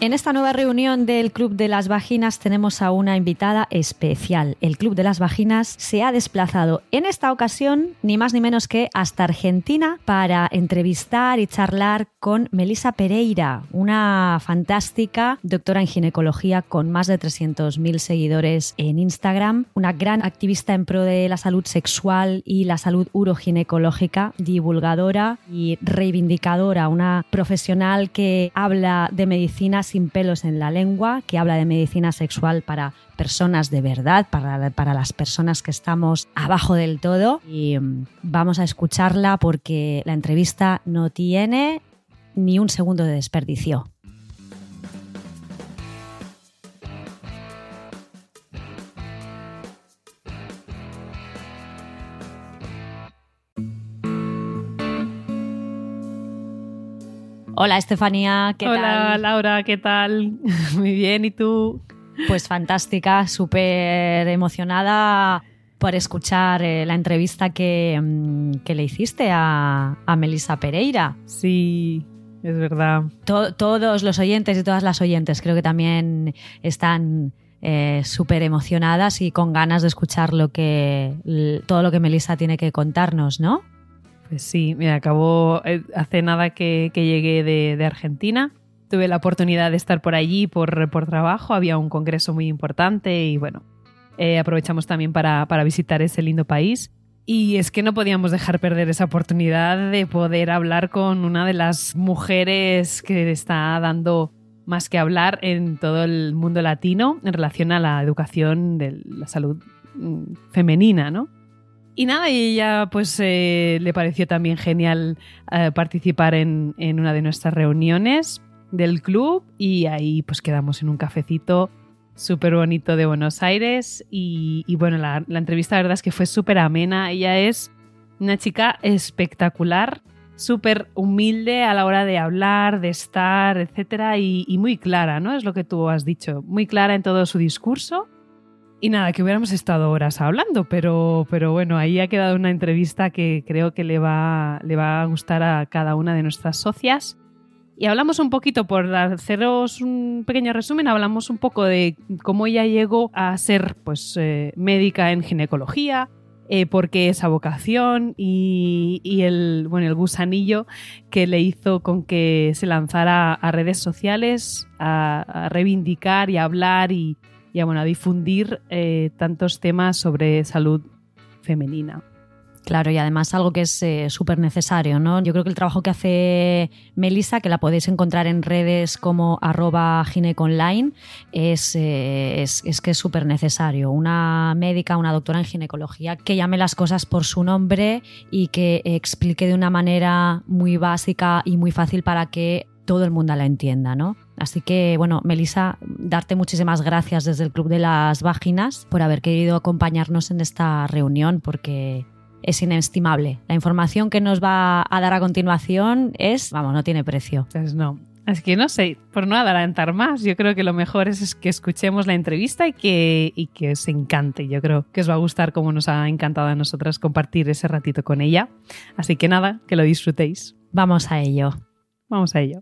En esta nueva reunión del Club de las Vaginas tenemos a una invitada especial. El Club de las Vaginas se ha desplazado en esta ocasión ni más ni menos que hasta Argentina para entrevistar y charlar con Melisa Pereira, una fantástica doctora en ginecología con más de 300.000 seguidores en Instagram, una gran activista en pro de la salud sexual y la salud uroginecológica, divulgadora y reivindicadora, una profesional que habla de medicina sin pelos en la lengua, que habla de medicina sexual para personas de verdad, para, para las personas que estamos abajo del todo. Y mm, vamos a escucharla porque la entrevista no tiene ni un segundo de desperdicio. Hola Estefanía, ¿qué Hola tal? Laura, ¿qué tal? Muy bien, ¿y tú? Pues fantástica, súper emocionada por escuchar eh, la entrevista que, mm, que le hiciste a, a Melissa Pereira. Sí, es verdad. To- todos los oyentes y todas las oyentes creo que también están eh, súper emocionadas y con ganas de escuchar lo que, todo lo que Melissa tiene que contarnos, ¿no? Pues sí, mira, acabó eh, hace nada que, llegué de, de Argentina. Tuve la oportunidad de estar por allí por, por trabajo, había un congreso muy importante y bueno, eh, aprovechamos también para, para visitar ese lindo país. Y es que no podíamos dejar perder esa oportunidad de poder hablar con una de las mujeres que está dando más que hablar en todo el mundo latino en relación a la educación de la salud mm, femenina, ¿no? Y nada, y ella pues eh, le pareció también genial eh, participar en, en una de nuestras reuniones del club y ahí pues quedamos en un cafecito súper bonito de Buenos Aires y, y bueno, la, entrevista la verdad es que fue súper amena. Ella es una chica espectacular, súper humilde a la hora de hablar, de estar, etcétera, y muy clara, ¿no? Es lo que tú has dicho, muy clara en todo su discurso. Y nada, que hubiéramos estado horas hablando, pero, pero bueno, ahí ha quedado una entrevista que creo que le va, le va a gustar a cada una de nuestras socias. Y hablamos un poquito, por haceros un pequeño resumen, hablamos un poco de cómo ella llegó a ser pues, eh, médica en ginecología, eh, por qué esa vocación y, y el, bueno, el gusanillo que le hizo con que se lanzara a redes sociales a, a reivindicar y hablar y, y bueno, a difundir eh, tantos temas sobre salud femenina. Claro, y además algo que es eh, súper necesario, ¿no? Yo creo que el trabajo que hace Melissa, que la podéis encontrar en redes como arroba gineconline, es, eh, es, es que es súper necesario. Una médica, una doctora en ginecología que llame las cosas por su nombre y que explique de una manera muy básica y muy fácil para que todo el mundo la entienda, ¿no? Así que, bueno, Melissa, darte muchísimas gracias desde el Club de las Vaginas por haber querido acompañarnos en esta reunión, porque es inestimable. La información que nos va a dar a continuación es, vamos, no tiene precio. Pues no. Es que no sé, por no adelantar más, yo creo que lo mejor es, es que escuchemos la entrevista y que, y que os encante. Yo creo que os va a gustar como nos ha encantado a nosotras compartir ese ratito con ella. Así que nada, que lo disfrutéis. Vamos a ello. Vamos a ello.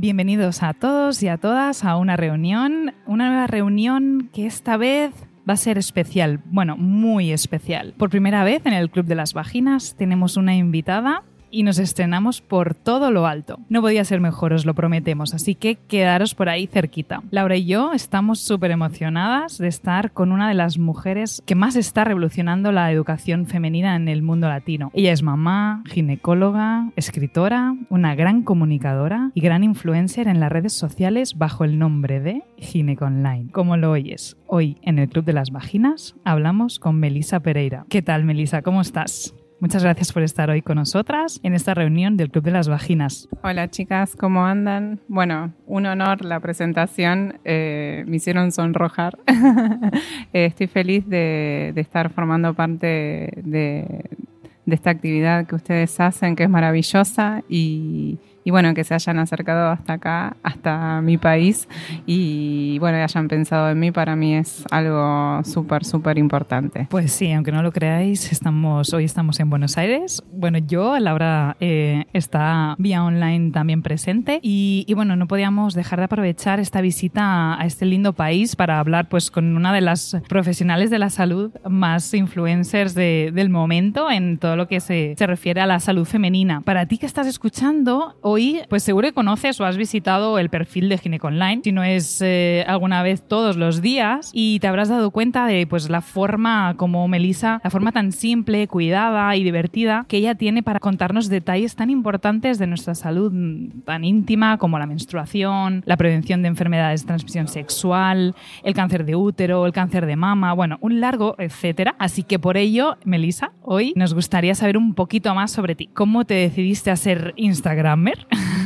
Bienvenidos a todos y a todas a una reunión, una nueva reunión que esta vez va a ser especial, bueno, muy especial. Por primera vez en el Club de las Vaginas tenemos una invitada y nos estrenamos por todo lo alto. No podía ser mejor, os lo prometemos, así que quedaros por ahí cerquita. Laura y yo estamos súper emocionadas de estar con una de las mujeres que más está revolucionando la educación femenina en el mundo latino. Ella es mamá, ginecóloga, escritora, una gran comunicadora y gran influencer en las redes sociales bajo el nombre de Gineconline. Como lo oyes, hoy en el Club de las Vaginas hablamos con Melisa Pereira. ¿Qué tal, Melisa? ¿Cómo estás? Muchas gracias por estar hoy con nosotras en esta reunión del Club de las Vaginas. Hola chicas, ¿cómo andan? Bueno, un honor la presentación, eh, me hicieron sonrojar. Eh, estoy feliz de, estar formando parte de, de esta actividad que ustedes hacen, que es maravillosa y, y bueno, que se hayan acercado hasta acá, hasta mi país y bueno, hayan pensado en mí, para mí es algo súper, súper importante. Pues sí, aunque no lo creáis, estamos, hoy estamos en Buenos Aires. Bueno, yo, Laura, eh, está vía online también presente y, y, bueno, no podíamos dejar de aprovechar esta visita a este lindo país para hablar pues con una de las profesionales de la salud más influencers de, del momento en todo lo que se, se refiere a la salud femenina. Para ti que estás escuchando, hoy pues seguro que conoces o has visitado el perfil de Gineco Online, si no es eh, alguna vez todos los días, y te habrás dado cuenta de pues la forma como Melissa, la forma tan simple, cuidada y divertida que ella tiene para contarnos detalles tan importantes de nuestra salud tan íntima como la menstruación, la prevención de enfermedades de transmisión sexual, el cáncer de útero, el cáncer de mama, bueno, un largo etcétera. Así que por ello, Melissa, hoy nos gustaría saber un poquito más sobre ti. ¿Cómo te decidiste a ser Instagramer?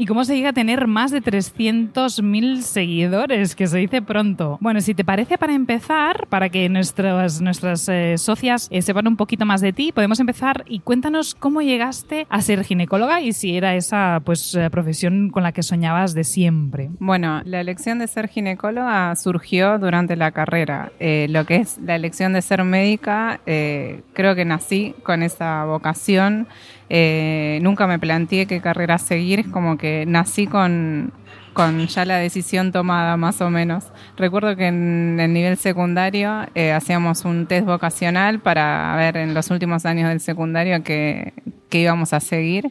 ¿Y cómo se llega a tener más de 300.000 seguidores? Que se dice pronto. Bueno, si te parece, para empezar, para que nuestras, nuestras eh, socias eh, sepan un poquito más de ti, podemos empezar y cuéntanos cómo llegaste a ser ginecóloga y si era esa pues, eh, profesión con la que soñabas de siempre. Bueno, la elección de ser ginecóloga surgió durante la carrera. lo que es la elección de ser médica, creo que nací con esa vocación. Eh, nunca me planteé qué carrera seguir, es como que nací con, con ya la decisión tomada más o menos. Recuerdo que en el nivel secundario eh, hacíamos un test vocacional para ver en los últimos años del secundario qué, qué íbamos a seguir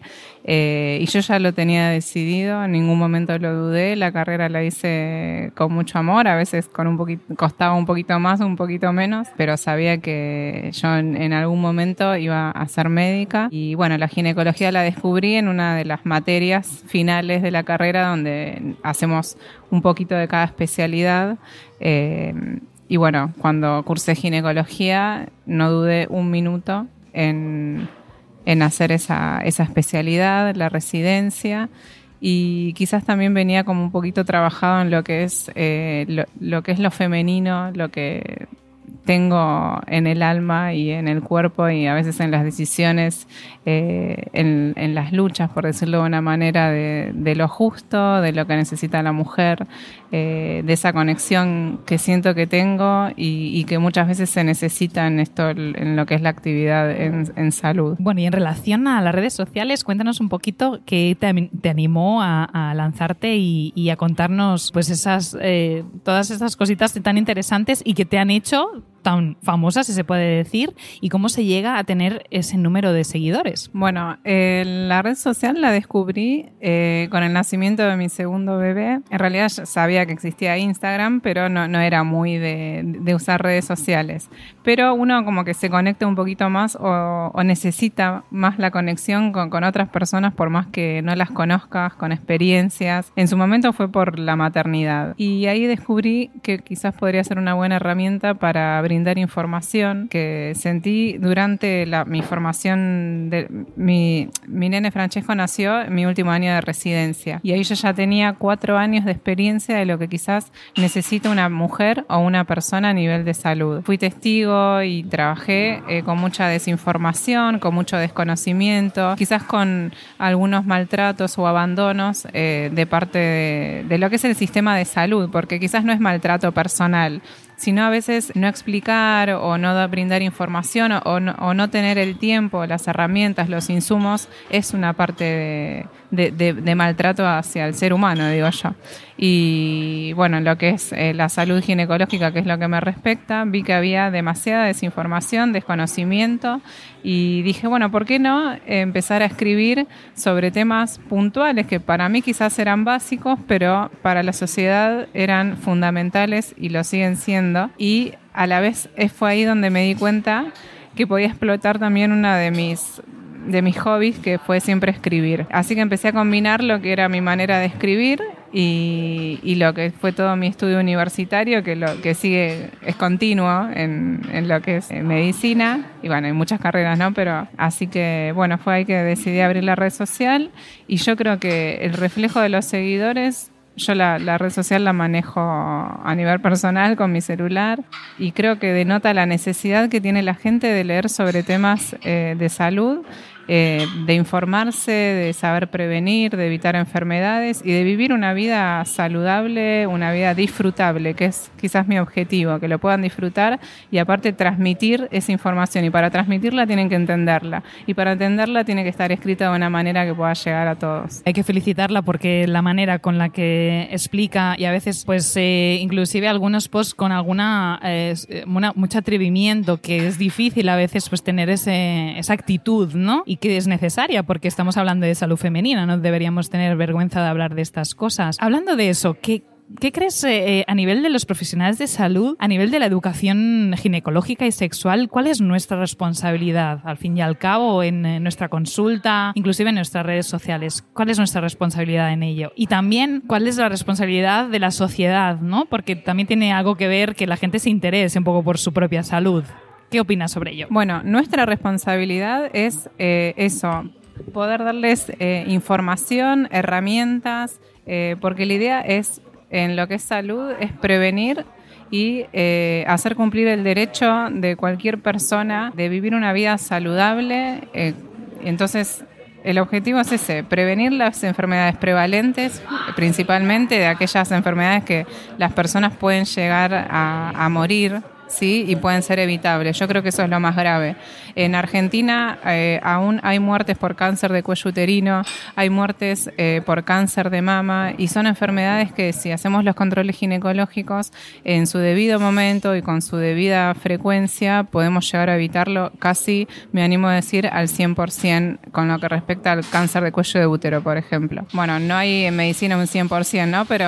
eh, y yo ya lo tenía decidido, en ningún momento lo dudé, la carrera la hice con mucho amor, a veces con un poquito, costaba un poquito más, un poquito menos, pero sabía que yo en, algún momento iba a ser médica y bueno, la ginecología la descubrí en una de las materias finales de la carrera donde hacemos un poquito de cada especialidad. Eh, y bueno, cuando cursé ginecología no dudé un minuto en en hacer esa, esa especialidad, la residencia. Y quizás también venía como un poquito trabajado en lo que es eh, lo, que es lo femenino, lo que tengo en el alma y en el cuerpo y a veces en las decisiones, eh, en, las luchas, por decirlo de una manera, de, lo justo, de lo que necesita la mujer, eh, de esa conexión que siento que tengo y, que muchas veces se necesita en esto, en lo que es la actividad en, salud. Bueno, y en relación a las redes sociales, cuéntanos un poquito qué te, animó a, lanzarte y, a contarnos pues esas, eh, todas esas cositas tan interesantes y que te han hecho tan famosa, si se puede decir, y cómo se llega a tener ese número de seguidores. Bueno, eh, la red social la descubrí eh, con el nacimiento de mi segundo bebé. En realidad sabía que existía Instagram, pero no, no era muy de, de, usar redes sociales. Pero uno como que se conecta un poquito más o, o necesita más la conexión con, con, otras personas por más que no las conozcas, con experiencias. En su momento fue por la maternidad. Y ahí descubrí que quizás podría ser una buena herramienta para brindar información que sentí durante la, mi formación. De, mi, mi nene Francesco nació en mi último año de residencia y ahí yo ya tenía cuatro años de experiencia de lo que quizás necesita una mujer o una persona a nivel de salud. Fui testigo y trabajé eh, con mucha desinformación, con mucho desconocimiento, quizás con algunos maltratos o abandonos eh, de parte de, de lo que es el sistema de salud, porque quizás no es maltrato personal, sino a veces no explicar o no brindar información o no, o no tener el tiempo, las herramientas, los insumos, es una parte de de, maltrato hacia el ser humano, digo yo. Y bueno, lo que es eh, la salud ginecológica, que es lo que me respecta, vi que había demasiada desinformación, desconocimiento y dije, bueno, ¿por qué no empezar a escribir sobre temas puntuales que para mí quizás eran básicos, pero para la sociedad eran fundamentales y lo siguen siendo? Y a la vez fue ahí donde me di cuenta que podía explotar también una de mis de mis hobbies, que fue siempre escribir. Así que empecé a combinar lo que era mi manera de escribir y, y, lo que fue todo mi estudio universitario, que lo que sigue es continuo en, en, lo que es medicina. Y bueno, hay muchas carreras, ¿no? Pero así que, bueno, fue ahí que decidí abrir la red social y yo creo que el reflejo de los seguidores yo la, la, red social la manejo a nivel personal con mi celular y creo que denota la necesidad que tiene la gente de leer sobre temas eh, de salud eh, de informarse, de saber prevenir, de evitar enfermedades y de vivir una vida saludable, una vida disfrutable, que es quizás mi objetivo, que lo puedan disfrutar y aparte transmitir esa información. Y para transmitirla tienen que entenderla. Y para entenderla tiene que estar escrita de una manera que pueda llegar a todos. Hay que felicitarla porque la manera con la que explica y a veces pues eh, inclusive algunos posts con alguna eh, mucho atrevimiento que es difícil a veces pues tener ese, esa actitud, ¿no? Y que es necesaria porque estamos hablando de salud femenina, no deberíamos tener vergüenza de hablar de estas cosas. Hablando de eso, ¿qué, ¿Qué crees eh, a nivel de los profesionales de salud, a nivel de la educación ginecológica y sexual? ¿Cuál es nuestra responsabilidad, al fin y al cabo, en, nuestra consulta, inclusive en nuestras redes sociales? ¿Cuál es nuestra responsabilidad en ello? Y también, ¿cuál es la responsabilidad de la sociedad? ¿no? Porque también tiene algo que ver que la gente se interese un poco por su propia salud. ¿Qué opinas sobre ello? Bueno, nuestra responsabilidad es eh, eso, poder darles eh, información, herramientas, eh, porque la idea es, en lo que es salud, es prevenir y hacer cumplir el derecho de cualquier persona de vivir una vida saludable. entonces, el objetivo es ese, prevenir las enfermedades prevalentes, principalmente de aquellas enfermedades que las personas pueden llegar a morir ¿sí? Y pueden ser evitables. Yo creo que eso es lo más grave. En Argentina eh, aún hay muertes por cáncer de cuello uterino, hay muertes eh, por cáncer de mama y son enfermedades que si hacemos los controles ginecológicos en su debido momento y con su debida frecuencia podemos llegar a evitarlo casi, me animo a decir, al 100% con lo que respecta al cáncer de cuello de útero, por ejemplo. Bueno, no hay en medicina un 100%, ¿no? Pero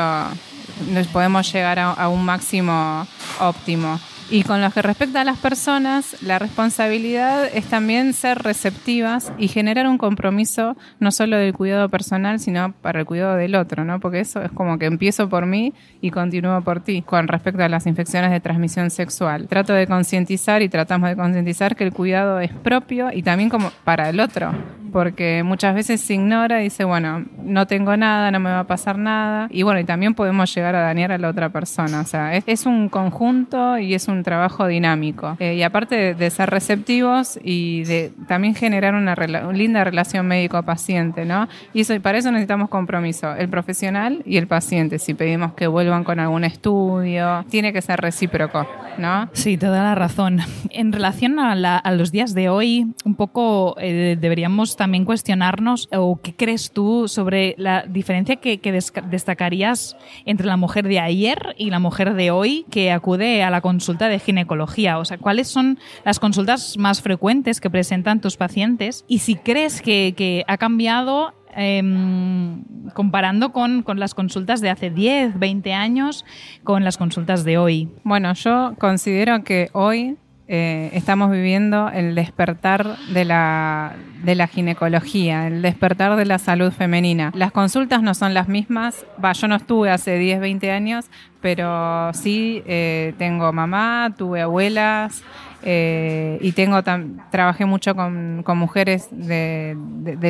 nos podemos llegar a un máximo óptimo. Y con lo que respecta a las personas, la responsabilidad es también ser receptivas y generar un compromiso no solo del cuidado personal, sino para el cuidado del otro, ¿no? Porque eso es como que empiezo por mí y continúo por ti con respecto a las infecciones de transmisión sexual. Trato de concientizar y tratamos de concientizar que el cuidado es propio y también como para el otro, porque muchas veces se ignora y dice, bueno, no tengo nada, no me va a pasar nada. Y bueno, y también podemos llegar a dañar a la otra persona. O sea, es, es un conjunto y es un trabajo dinámico. Eh, y aparte de, ser receptivos y de también generar una, linda relación médico-paciente, ¿no? Y eso, para eso necesitamos compromiso, el profesional y el paciente. Si pedimos que vuelvan con algún estudio, tiene que ser recíproco, ¿no? Sí, toda la razón. En relación a, los días de hoy, un poco eh, deberíamos también cuestionarnos, o qué crees tú sobre la diferencia que, que destacarías entre la mujer de ayer y la mujer de hoy que acude a la consulta de ginecología? O sea, ¿cuáles son las consultas más frecuentes que presentan tus pacientes? Y si crees que, ha cambiado em, comparando con, las consultas de hace 10, 20 años, con las consultas de hoy? Bueno, yo considero que hoy eh, estamos viviendo el despertar de la, de la ginecología, el despertar de la salud femenina. Las consultas no son las mismas, va, yo no estuve hace 10, 20 años, pero sí eh, tengo mamá, tuve abuelas eh, y tengo trabajé mucho con, mujeres de,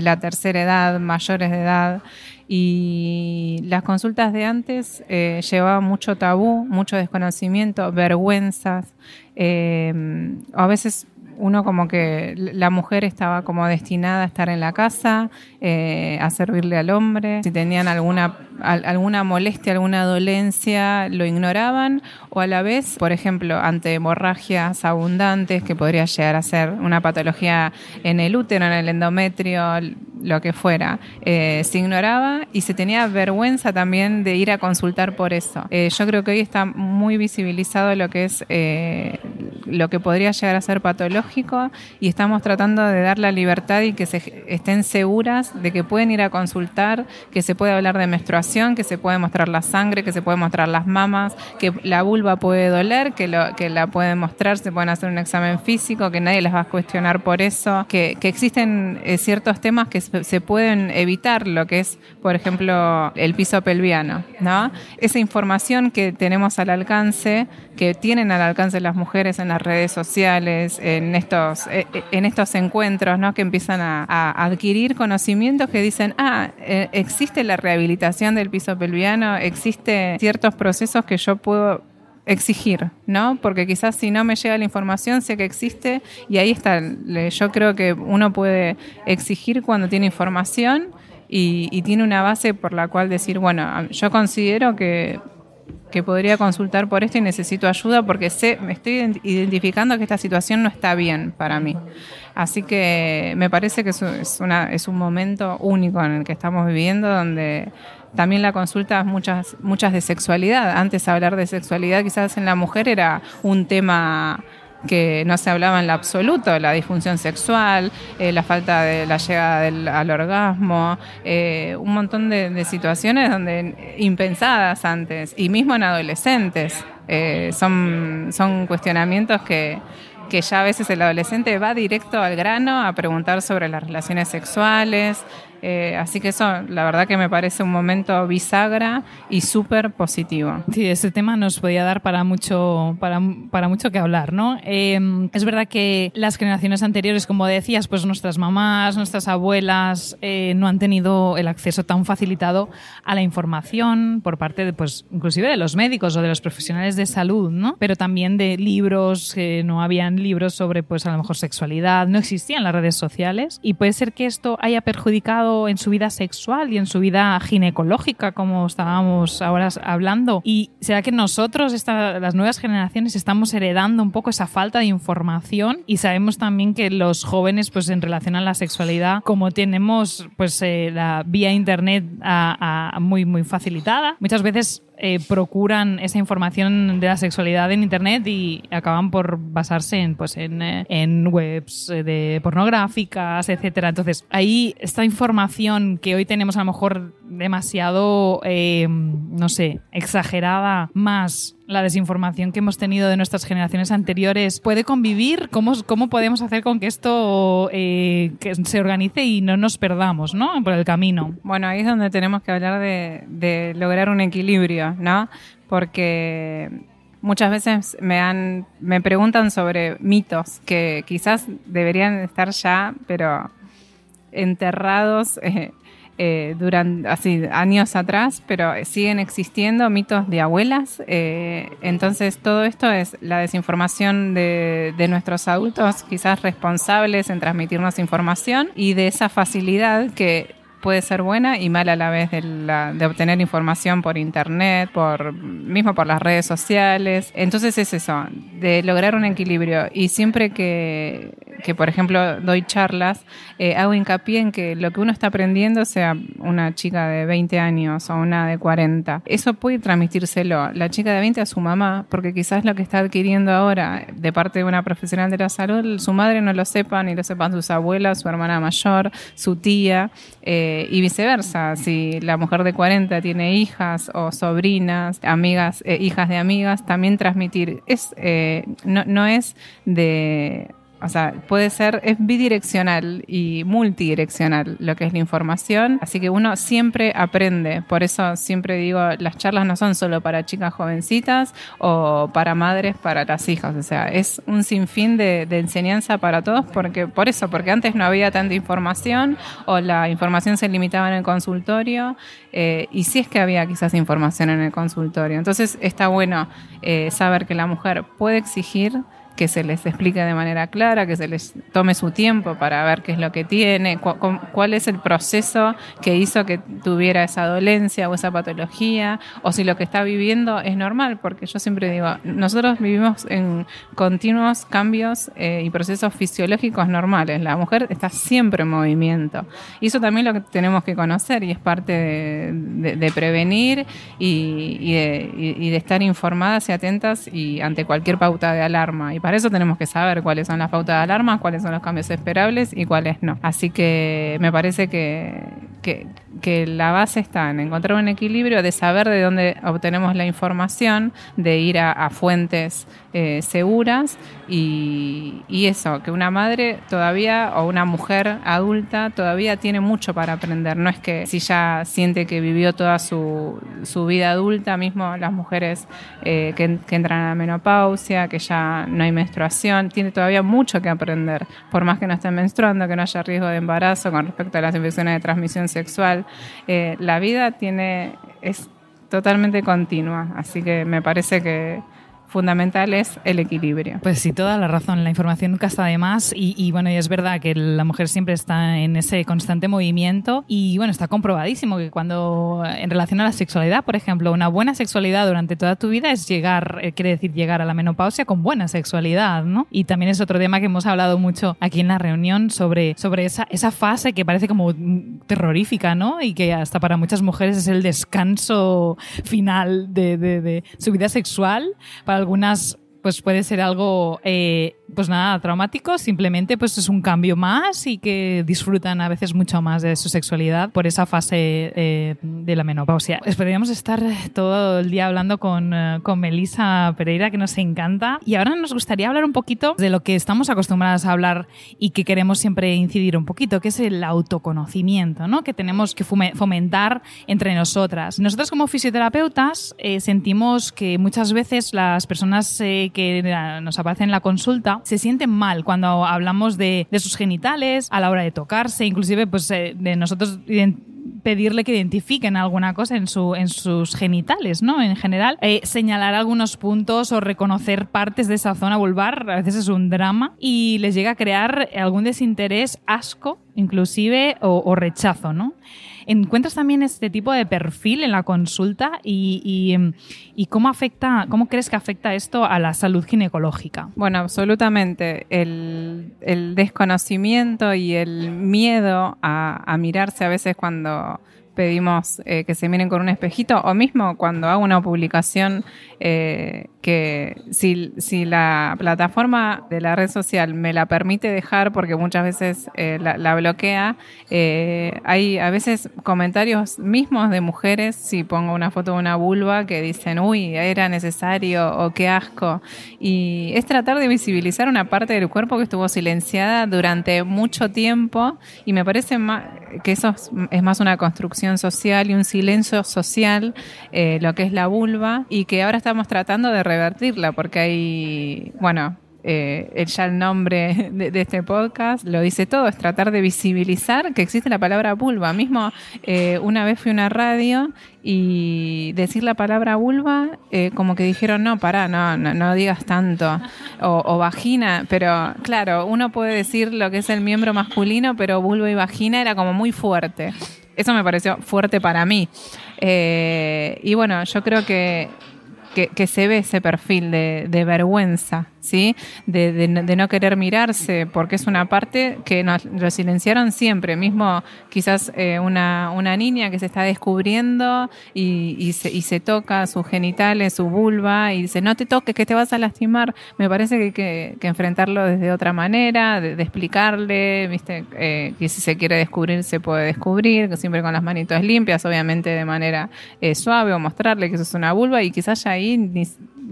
la tercera edad, mayores de edad y las consultas de antes llevaban mucho tabú, mucho desconocimiento, vergüenzas, a veces uno como que la mujer estaba como destinada a estar en la casa, eh, a servirle al hombre. Si tenían alguna, alguna molestia, alguna dolencia, lo ignoraban. O a la vez, por ejemplo, ante hemorragias abundantes, que podría llegar a ser una patología en el útero, en el endometrio, lo que fuera, eh, se ignoraba y se tenía vergüenza también de ir a consultar por eso. Eh, yo creo que hoy está muy visibilizado lo que es lo que podría llegar a ser patológico y estamos tratando de dar la libertad y que se estén seguras de que pueden ir a consultar, que se puede hablar de menstruación, que se puede mostrar la sangre, que se puede mostrar las mamas, que la vulva puede doler, que, la pueden mostrar, se pueden hacer un examen físico, que nadie las va a cuestionar por eso, que, que existen eh, ciertos temas que se, pueden evitar, lo que es, por ejemplo, el piso pelviano, ¿no? Esa información que tenemos al alcance, que tienen al alcance las mujeres en las redes sociales, en estos, eh, eh, en estos encuentros, ¿no? Que empiezan a, adquirir conocimientos que dicen, ah, eh, existe la rehabilitación del piso pelviano, existe ciertos procesos que yo puedo exigir, ¿no? Porque quizás si no me llega la información, sé que existe y ahí está. Yo creo que uno puede exigir cuando tiene información y, y tiene una base por la cual decir, bueno, yo considero que que podría consultar por esto y necesito ayuda porque sé, me estoy identificando que esta situación no está bien para mí. Así que me parece que es, una, es un momento único en el que estamos viviendo donde también la consulta muchas, muchas de sexualidad. Antes hablar de sexualidad quizás en la mujer era un tema que no se hablaba en lo absoluto, la disfunción sexual, eh, la falta de la llegada al orgasmo, eh, un montón de, situaciones donde impensadas antes, y mismo en adolescentes. Eh, son, son cuestionamientos que, que ya a veces el adolescente va directo al grano a preguntar sobre las relaciones sexuales, eh, así que eso, la verdad que me parece un momento bisagra y súper positivo. Sí, ese tema nos podía dar para mucho, para, para mucho que hablar, ¿no? Em, es verdad que las generaciones anteriores, como decías, pues nuestras mamás, nuestras abuelas eh, no han tenido el acceso tan facilitado a la información por parte de, pues, inclusive de los médicos o de los profesionales de salud, ¿no? Pero también de libros, no habían libros sobre, pues, a lo mejor sexualidad, no existían las redes sociales y puede ser que esto haya perjudicado en su vida sexual y en su vida ginecológica, como estábamos ahora hablando. Y será que nosotros, las nuevas generaciones, estamos heredando un poco esa falta de información y sabemos también que los jóvenes, pues en relación a la sexualidad, como tenemos pues eh, la vía internet muy, muy facilitada, muchas veces eh, procuran esa información de la sexualidad en Internet y acaban por basarse en, pues, en, eh, en webs eh, de pornográficas, etcétera. Entonces, ahí esta información que hoy tenemos a lo mejor demasiado, no sé, exagerada, más la desinformación que hemos tenido de nuestras generaciones anteriores puede convivir? ¿Cómo, cómo podemos hacer con que esto eh, que se organice y no nos perdamos ¿no? por el camino? Bueno, ahí es donde tenemos que hablar de, de lograr un equilibrio, ¿no? Porque muchas veces me han me preguntan sobre mitos que quizás deberían estar ya, pero enterrados eh, eh, durante así años atrás, pero siguen existiendo mitos de abuelas. Eh, entonces todo esto es la desinformación de, nuestros adultos, quizás responsables en transmitirnos información y de esa facilidad que puede ser buena y mala a la vez de, la, de, obtener información por internet, por mismo por las redes sociales. Entonces es eso, de lograr un equilibrio. Y siempre que, que por ejemplo, doy charlas, eh, hago hincapié en que lo que uno está aprendiendo, sea una chica de 20 años o una de 40, eso puede transmitírselo la chica de 20 a su mamá, porque quizás lo que está adquiriendo ahora de parte de una profesional de la salud, su madre no lo sepa, ni lo sepan sus abuelas, su hermana mayor, su tía. Eh, y viceversa, si la mujer de 40 tiene hijas o sobrinas, amigas, eh, hijas de amigas, también transmitir. Es, no, no es de o sea, puede ser, es bidireccional y multidireccional lo que es la información. Así que uno siempre aprende. Por eso siempre digo, las charlas no son solo para chicas jovencitas o para madres, para las hijas. O sea, es un sinfín de, enseñanza para todos porque, por eso, porque antes no había tanta información o la información se limitaba en el consultorio. Eh, y sí es que había quizás información en el consultorio. Entonces está bueno eh, saber que la mujer puede exigir que se les explique de manera clara, que se les tome su tiempo para ver qué es lo que tiene, cuál es el proceso que hizo que tuviera esa dolencia o esa patología, o si lo que está viviendo es normal, porque yo siempre digo, nosotros vivimos en continuos cambios eh, y procesos fisiológicos normales. La mujer está siempre en movimiento. Y eso también lo que tenemos que conocer y es parte de, prevenir y, de, estar informadas y atentas y ante cualquier pauta de alarma. Para eso tenemos que saber cuáles son las pautas de alarma, cuáles son los cambios esperables y cuáles no. Así que me parece que, que, la base está en encontrar un equilibrio de saber de dónde obtenemos la información, de ir a, fuentes eh, seguras y, y, eso, que una madre todavía o una mujer adulta todavía tiene mucho para aprender. No es que si ya siente que vivió toda su, su vida adulta, mismo las mujeres eh, que, que entran a la menopausia, que ya no hay menstruación, tiene todavía mucho que aprender, por más que no estén menstruando, que no haya riesgo de embarazo con respecto a las infecciones de transmisión sexual. Eh, la vida tiene, es totalmente continua, así que me parece que fundamental es el equilibrio. Pues sí, toda la razón. La información nunca está de más y, bueno, y es verdad que la mujer siempre está en ese constante movimiento y bueno, está comprobadísimo que cuando en relación a la sexualidad, por ejemplo, una buena sexualidad durante toda tu vida es llegar, eh, quiere decir llegar a la menopausia con buena sexualidad, ¿no? Y también es otro tema que hemos hablado mucho aquí en la reunión sobre, sobre esa, esa fase que parece como terrorífica, ¿no? Y que hasta para muchas mujeres es el descanso final de, de, de su vida sexual. Para algunas pues puede ser algo eh, pues nada, traumático, simplemente pues es un cambio más y que disfrutan a veces mucho más de su sexualidad por esa fase eh, de la menopausia. Podríamos estar todo el día hablando con, eh, con Melissa Pereira, que nos encanta, y ahora nos gustaría hablar un poquito de lo que estamos acostumbradas a hablar y que queremos siempre incidir un poquito, que es el autoconocimiento, ¿no? que tenemos que fomentar entre nosotras. Nosotros como fisioterapeutas eh, sentimos que muchas veces las personas que nos aparecen en la consulta se sienten mal cuando hablamos de, sus genitales a la hora de tocarse, inclusive pues eh, de nosotros pedirle que identifiquen alguna cosa en, su, en sus genitales, ¿no? En general, eh, señalar algunos puntos o reconocer partes de esa zona vulvar a veces es un drama y les llega a crear algún desinterés, asco, inclusive, o, o rechazo, ¿no? ¿Encuentras también este tipo de perfil en la consulta y, cómo afecta, cómo crees que afecta esto a la salud ginecológica? Bueno, absolutamente. El, desconocimiento y el miedo a mirarse a veces cuando pedimos eh, que se miren con un espejito o mismo cuando hago una publicación eh, que si, si, la plataforma de la red social me la permite dejar porque muchas veces eh, la, bloquea, hay a veces comentarios mismos de mujeres si pongo una foto de una vulva que dicen, uy, era necesario o qué asco. Y es tratar de visibilizar una parte del cuerpo que estuvo silenciada durante mucho tiempo y me parece que eso es más una construcción social y un silencio social, eh, lo que es la vulva, y que ahora estamos tratando de revertirla, porque hay, bueno, eh, ya el nombre de, este podcast lo dice todo, es tratar de visibilizar que existe la palabra vulva. Mismo eh, una vez fui a una radio y decir la palabra vulva, eh, como que dijeron, no, pará, no, no, digas tanto, o, o, vagina, pero claro, uno puede decir lo que es el miembro masculino, pero vulva y vagina era como muy fuerte. Eso me pareció fuerte para mí. Eh, y bueno, yo creo que, que, se ve ese perfil de, de vergüenza ¿sí? De, de, no querer mirarse, porque es una parte que nos lo silenciaron siempre. Mismo quizás eh, una, una, niña que se está descubriendo y, y, se, y se toca sus genitales, su vulva, y dice, no te toques, que te vas a lastimar. Me parece que hay que, enfrentarlo desde otra manera, de, explicarle, ¿viste? Eh, que si se quiere descubrir, se puede descubrir, siempre con las manitos limpias, obviamente de manera eh, suave, o mostrarle que eso es una vulva, y quizás ya ahí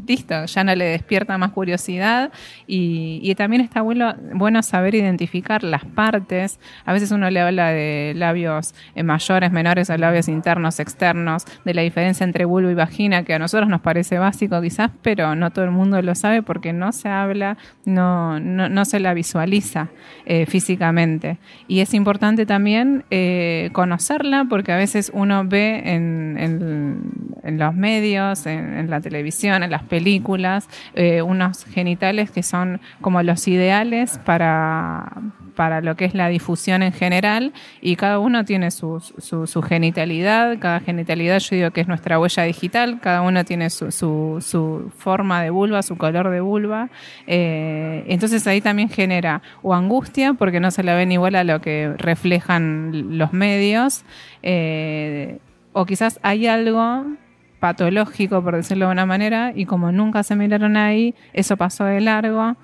listo, ya no le despierta más curiosidad y, también está bueno, saber identificar las partes. A veces uno le habla de labios eh, mayores, menores o labios internos, externos, de la diferencia entre vulva y vagina, que a nosotros nos parece básico quizás, pero no todo el mundo lo sabe porque no se habla, no, no, se la visualiza eh, físicamente. Y es importante también eh, conocerla porque a veces uno ve en, en, los medios, en, en la televisión, en las películas, eh, unos genitales que son como los ideales para, para lo que es la difusión en general y cada uno tiene su, su, genitalidad, cada genitalidad yo digo que es nuestra huella digital, cada uno tiene su, su forma de vulva, su color de vulva, eh, entonces ahí también genera o angustia porque no se la ven igual a lo que reflejan los medios, eh, o quizás hay algo patológico, por decirlo de una manera, y como nunca se miraron ahí, eso pasó de largo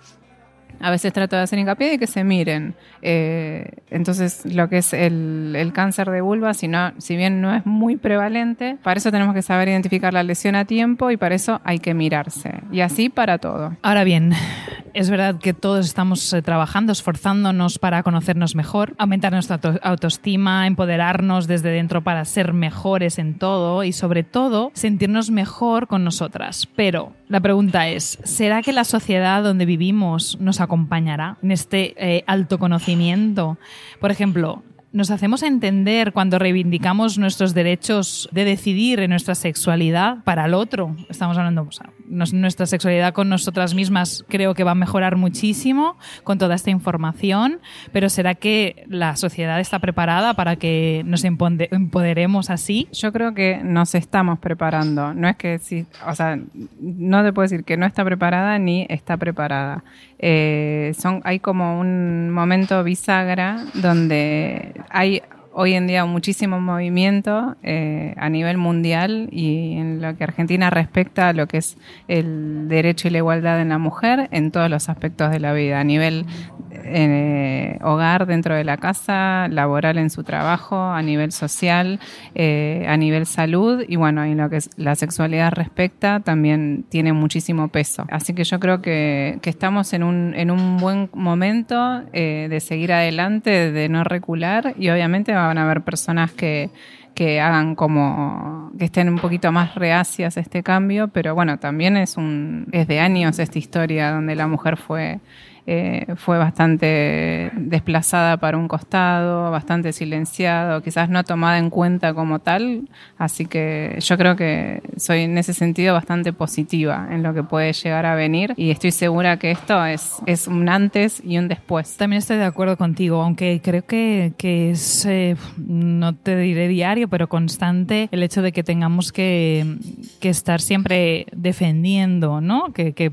a veces trato de hacer hincapié de que se miren. Eh, entonces, lo que es el, cáncer de vulva, si, no, si bien no es muy prevalente, para eso tenemos que saber identificar la lesión a tiempo y para eso hay que mirarse. Y así para todo. Ahora bien, es verdad que todos estamos eh, trabajando, esforzándonos para conocernos mejor, aumentar nuestra autoestima, empoderarnos desde dentro para ser mejores en todo y sobre todo sentirnos mejor con nosotras. Pero la pregunta es, ¿será que la sociedad donde vivimos nos acompañará en este eh, alto conocimiento? Por ejemplo, nos hacemos entender cuando reivindicamos nuestros derechos de decidir en nuestra sexualidad para el otro. Estamos hablando, nuestra sexualidad con nosotras mismas creo que va a mejorar muchísimo con toda esta información, pero ¿será que la sociedad está preparada para que nos empoderemos así? Yo creo que nos estamos preparando. No es que, sí, o sea, no te puedo decir que no está preparada ni está preparada. Eh, son, hay como un momento bisagra donde hay hoy en día muchísimo movimiento eh, a nivel mundial y en lo que Argentina respecta a lo que es el derecho y la igualdad en la mujer en todos los aspectos de la vida, a nivel eh, hogar dentro de la casa, laboral en su trabajo, a nivel social, eh, a nivel salud y bueno, en lo que la sexualidad respecta también tiene muchísimo peso. Así que yo creo que, que estamos en un, en un buen momento de seguir adelante, de no recular y obviamente van a haber personas que, que hagan como que estén un poquito más reacias a este cambio, pero bueno, también es un es de años esta historia donde la mujer fue eh, fue bastante desplazada para un costado, bastante silenciado, quizás no tomada en cuenta como tal, así que yo creo que soy en ese sentido bastante positiva en lo que puede llegar a venir y estoy segura que esto es, es un antes y un después. También estoy de acuerdo contigo, aunque creo que, que es, eh, no te diré diario, pero constante el hecho de que tengamos que, que estar siempre defendiendo, ¿no? Que, que,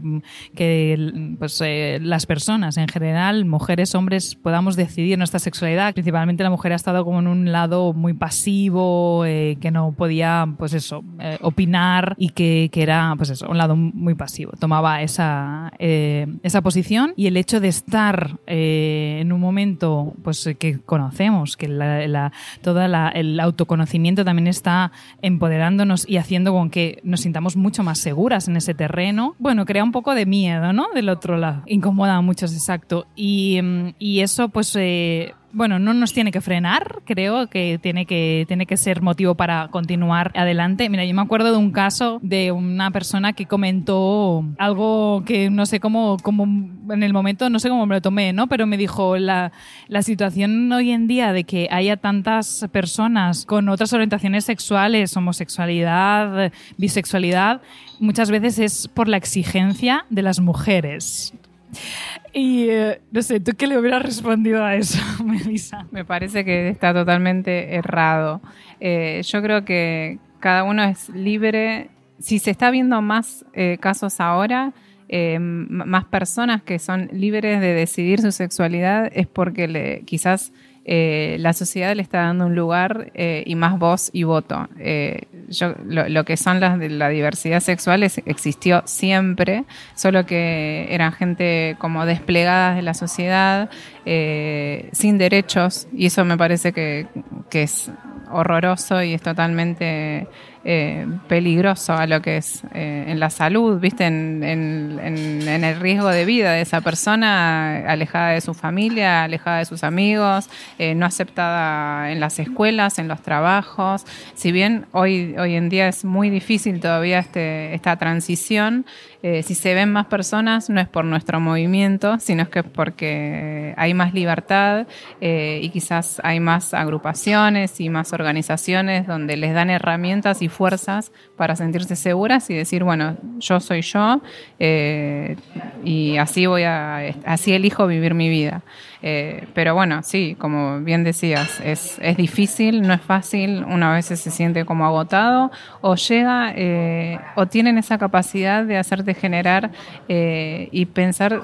que pues, eh, las personas personas en general, mujeres, hombres, podamos decidir nuestra sexualidad. Principalmente la mujer ha estado como en un lado muy pasivo, eh, que no podía, pues eso, eh, opinar y que, que, era, pues eso, un lado muy pasivo. Tomaba esa, eh, esa posición y el hecho de estar en un momento, pues que conocemos, que la, la, todo el autoconocimiento también está empoderándonos y haciendo con que nos sintamos mucho más seguras en ese terreno, bueno, crea un poco de miedo, ¿no? Del otro lado. Incomoda mucho muchos, exacto. Y, mm, y eso, pues, eh, bueno, no nos tiene que frenar, creo que tiene que, tiene que ser motivo para continuar adelante. Mira, yo me acuerdo de un caso de una persona que comentó algo que no sé cómo, cómo en el momento, no sé cómo me lo tomé, ¿no? Pero me dijo, la, la situación hoy en día de que haya tantas personas con otras orientaciones sexuales, homosexualidad, bisexualidad, muchas veces es por la exigencia de las mujeres. Y eh, no sé, ¿tú qué le hubieras respondido a eso, Melissa? Me parece que está totalmente errado. Eh, yo creo que cada uno es libre. Si se está viendo más eh, casos ahora, más personas que son libres de decidir su sexualidad, es porque le, quizás eh, la sociedad le está dando un lugar eh, y más voz y voto. Eh, yo, lo, que son las, la diversidad sexual existió siempre, solo que eran gente como desplegadas de la sociedad, sin derechos, y eso me parece que, que es horroroso y es totalmente eh, peligroso a lo que es eh, en la salud, ¿viste? En, el riesgo de vida de esa persona, alejada de su familia, alejada de sus amigos, eh, no aceptada en las escuelas, en los trabajos. Si bien hoy, hoy en día es muy difícil todavía este, esta transición, si se ven más personas no es por nuestro movimiento, sino es que porque hay más libertad y quizás hay más agrupaciones y más organizaciones donde les dan herramientas y fuerzas para sentirse seguras y decir, bueno, yo soy yo eh, y así voy a, así elijo vivir mi vida. Eh, pero bueno, sí, como bien decías, es, es, difícil, no es fácil, una vez se siente como agotado o llega eh, o tienen esa capacidad de hacerte generar y pensar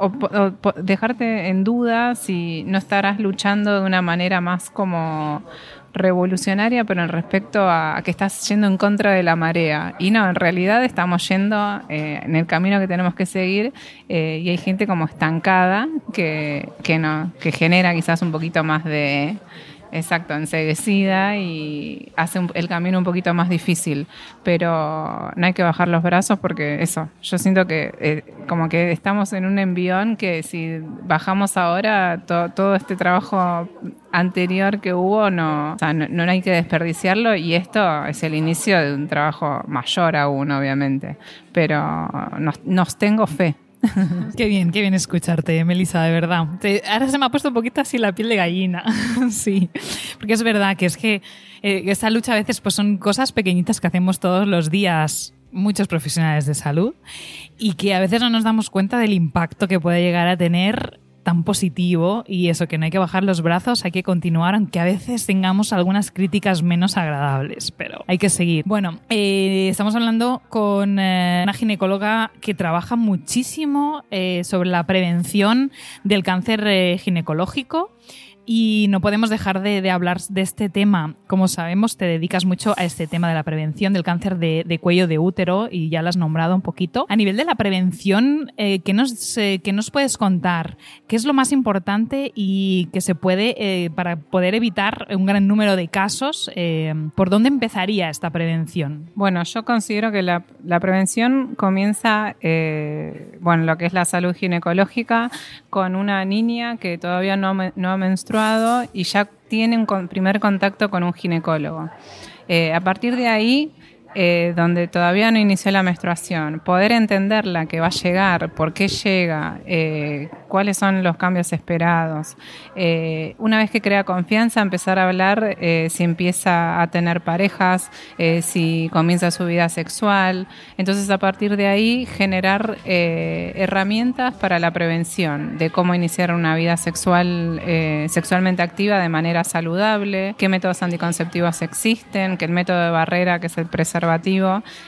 o, dejarte en duda si no estarás luchando de una manera más como revolucionaria, pero en respecto a, que estás yendo en contra de la marea. Y no, en realidad estamos yendo eh, en el camino que tenemos que seguir eh, y hay gente como estancada que, que, no, que genera quizás un poquito más de Exacto, enseguecida y hace el camino un poquito más difícil. Pero no hay que bajar los brazos porque eso, yo siento que eh, como que estamos en un envión que si bajamos ahora, todo este trabajo anterior que hubo no, no, hay que desperdiciarlo y esto es el inicio de un trabajo mayor aún, obviamente. Pero nos tengo fe. qué bien, qué bien escucharte, Melissa, de verdad. ahora se me ha puesto un poquito así la piel de gallina. sí, porque es verdad que es que eh, esta lucha a veces pues son cosas pequeñitas que hacemos todos los días muchos profesionales de salud y que a veces no nos damos cuenta del impacto que puede llegar a tener tan positivo y eso, que no hay que bajar los brazos, hay que continuar, aunque a veces tengamos algunas críticas menos agradables, pero hay que seguir. Bueno, eh, estamos hablando con eh, una ginecóloga que trabaja muchísimo eh, sobre la prevención del cáncer ginecológico y no podemos dejar de, hablar de este tema. Como sabemos, te dedicas mucho a este tema de la prevención del cáncer de, cuello de útero y ya lo has nombrado un poquito. A nivel de la prevención, eh, ¿qué, nos, eh, nos puedes contar? ¿Qué es lo más importante y que se puede, eh, para poder evitar un gran número de casos, por dónde empezaría esta prevención? Bueno, yo considero que la, prevención comienza, bueno, lo que es la salud ginecológica, con una niña que todavía no, no ha y ya tiene un primer contacto con un ginecólogo. Eh, a partir de ahí, eh, donde todavía no inició la menstruación, poder entenderla que va a llegar, por qué llega, eh, cuáles son los cambios esperados. Eh, una vez que crea confianza, empezar a hablar si empieza a tener parejas, si comienza su vida sexual. Entonces, a partir de ahí, generar herramientas para la prevención de cómo iniciar una vida sexual sexualmente activa de manera saludable, qué métodos anticonceptivos existen, que el método de barrera, que es el preservativo,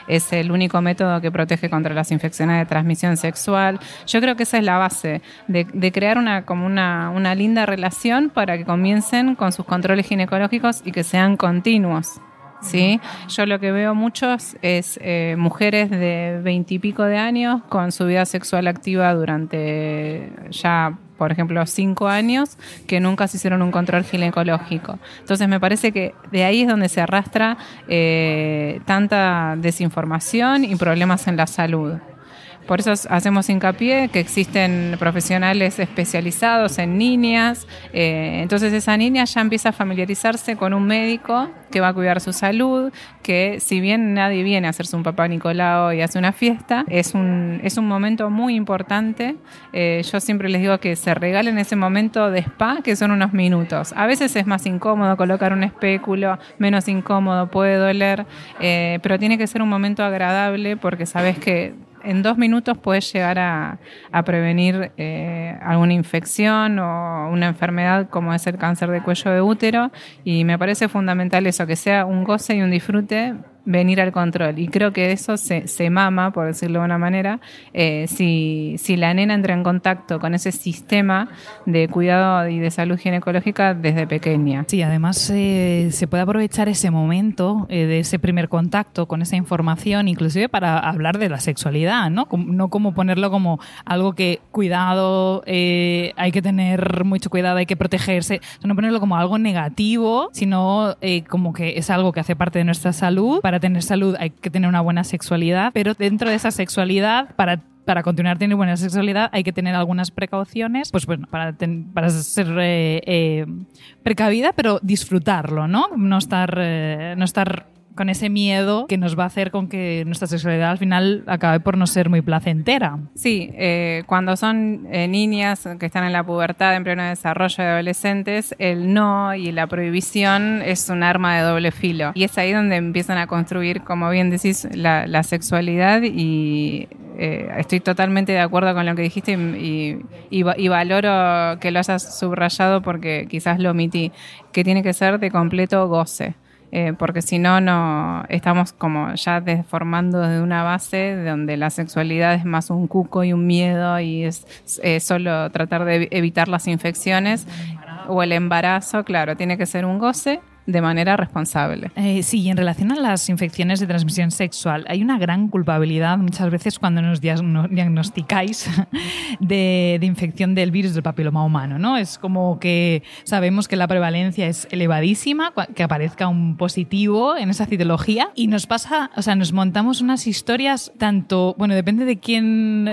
es el único método que protege contra las infecciones de transmisión sexual. Yo creo que esa es la base de, crear una, como una, linda relación para que comiencen con sus controles ginecológicos y que sean continuos. ¿sí? Yo lo que veo muchos es eh, mujeres de veintipico de años con su vida sexual activa durante ya por ejemplo, cinco años que nunca se hicieron un control ginecológico. Entonces me parece que de ahí es donde se arrastra eh, tanta desinformación y problemas en la salud. Por eso hacemos hincapié que existen profesionales especializados en niñas. Eh, entonces esa niña ya empieza a familiarizarse con un médico que va a cuidar su salud, que si bien nadie viene a hacerse un papá Nicolau y hace una fiesta, es un, es un momento muy importante. Eh, yo siempre les digo que se regalen ese momento de spa, que son unos minutos. A veces es más incómodo colocar un espéculo, menos incómodo, puede doler, eh, pero tiene que ser un momento agradable porque sabes que en dos minutos puedes llegar a, prevenir eh, alguna infección o una enfermedad como es el cáncer de cuello de útero. Y me parece fundamental eso, que sea un goce y un disfrute venir al control. Y creo que eso se, se mama, por decirlo de una manera, eh, si, si, la nena entra en contacto con ese sistema de cuidado y de salud ginecológica desde pequeña. Sí, además eh, se puede aprovechar ese momento eh, de ese primer contacto con esa información, inclusive para hablar de la sexualidad, ¿no? no como ponerlo como algo que, cuidado, hay que tener mucho cuidado, hay que protegerse, no ponerlo como algo negativo, sino como que es algo que hace parte de nuestra salud tener salud hay que tener una buena sexualidad, pero dentro de esa sexualidad, para para continuar teniendo buena sexualidad hay que tener algunas precauciones, pues bueno, para, para ser eh, eh, precavida, pero disfrutarlo, ¿no? No estar, eh, no estar con ese miedo que nos va a hacer con que nuestra sexualidad al final acabe por no ser muy placentera. Sí, eh, cuando son eh, niñas que están en la pubertad, en pleno desarrollo de adolescentes, el no y la prohibición es un arma de doble filo. Y es ahí donde empiezan a construir, como bien decís, la, sexualidad y eh, estoy totalmente de acuerdo con lo que dijiste y, y, valoro que lo hayas subrayado porque quizás lo omití, que tiene que ser de completo goce. Eh, porque si no, no estamos como ya deformando desde una base donde la sexualidad es más un cuco y un miedo y es solo tratar de evitar las infecciones o el embarazo, claro, tiene que ser un goce de manera responsable. Eh, sí, y en relación a las infecciones de transmisión sexual, hay una gran culpabilidad muchas veces cuando nos diagnosticáis de, infección del virus del papiloma humano, ¿no? Es como que sabemos que la prevalencia es elevadísima, que aparezca un positivo en esa citología y nos pasa, o sea, nos montamos unas historias tanto, bueno, depende de quién,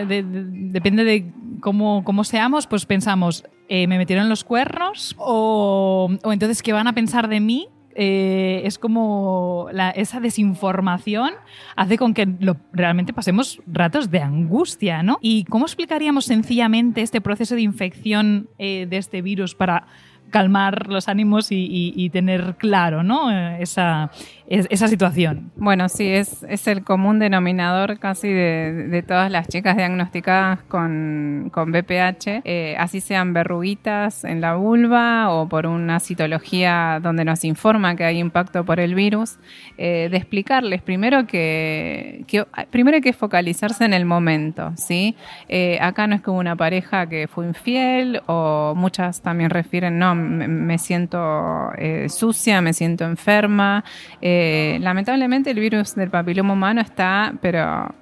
depende de cómo, cómo seamos, pues pensamos, eh, me metieron los cuernos o, entonces qué van a pensar de mí. Eh, es como esa desinformación hace con que realmente pasemos ratos de angustia, ¿no? ¿Y cómo explicaríamos sencillamente este proceso de infección eh, de este virus para calmar los ánimos y, tener claro ¿no? esa, esa situación. Bueno, sí, es, es el común denominador casi de, todas las chicas diagnosticadas con, con BPH, eh, así sean verruguitas en la vulva o por una citología donde nos informa que hay impacto por el virus, eh, de explicarles primero que, primero hay que focalizarse en el momento, ¿sí? Eh, acá no es como una pareja que fue infiel o muchas también refieren, no, me, siento sucia, me siento enferma. Lamentablemente el virus del papiloma humano está, pero